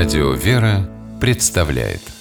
Радио «Вера» представляет –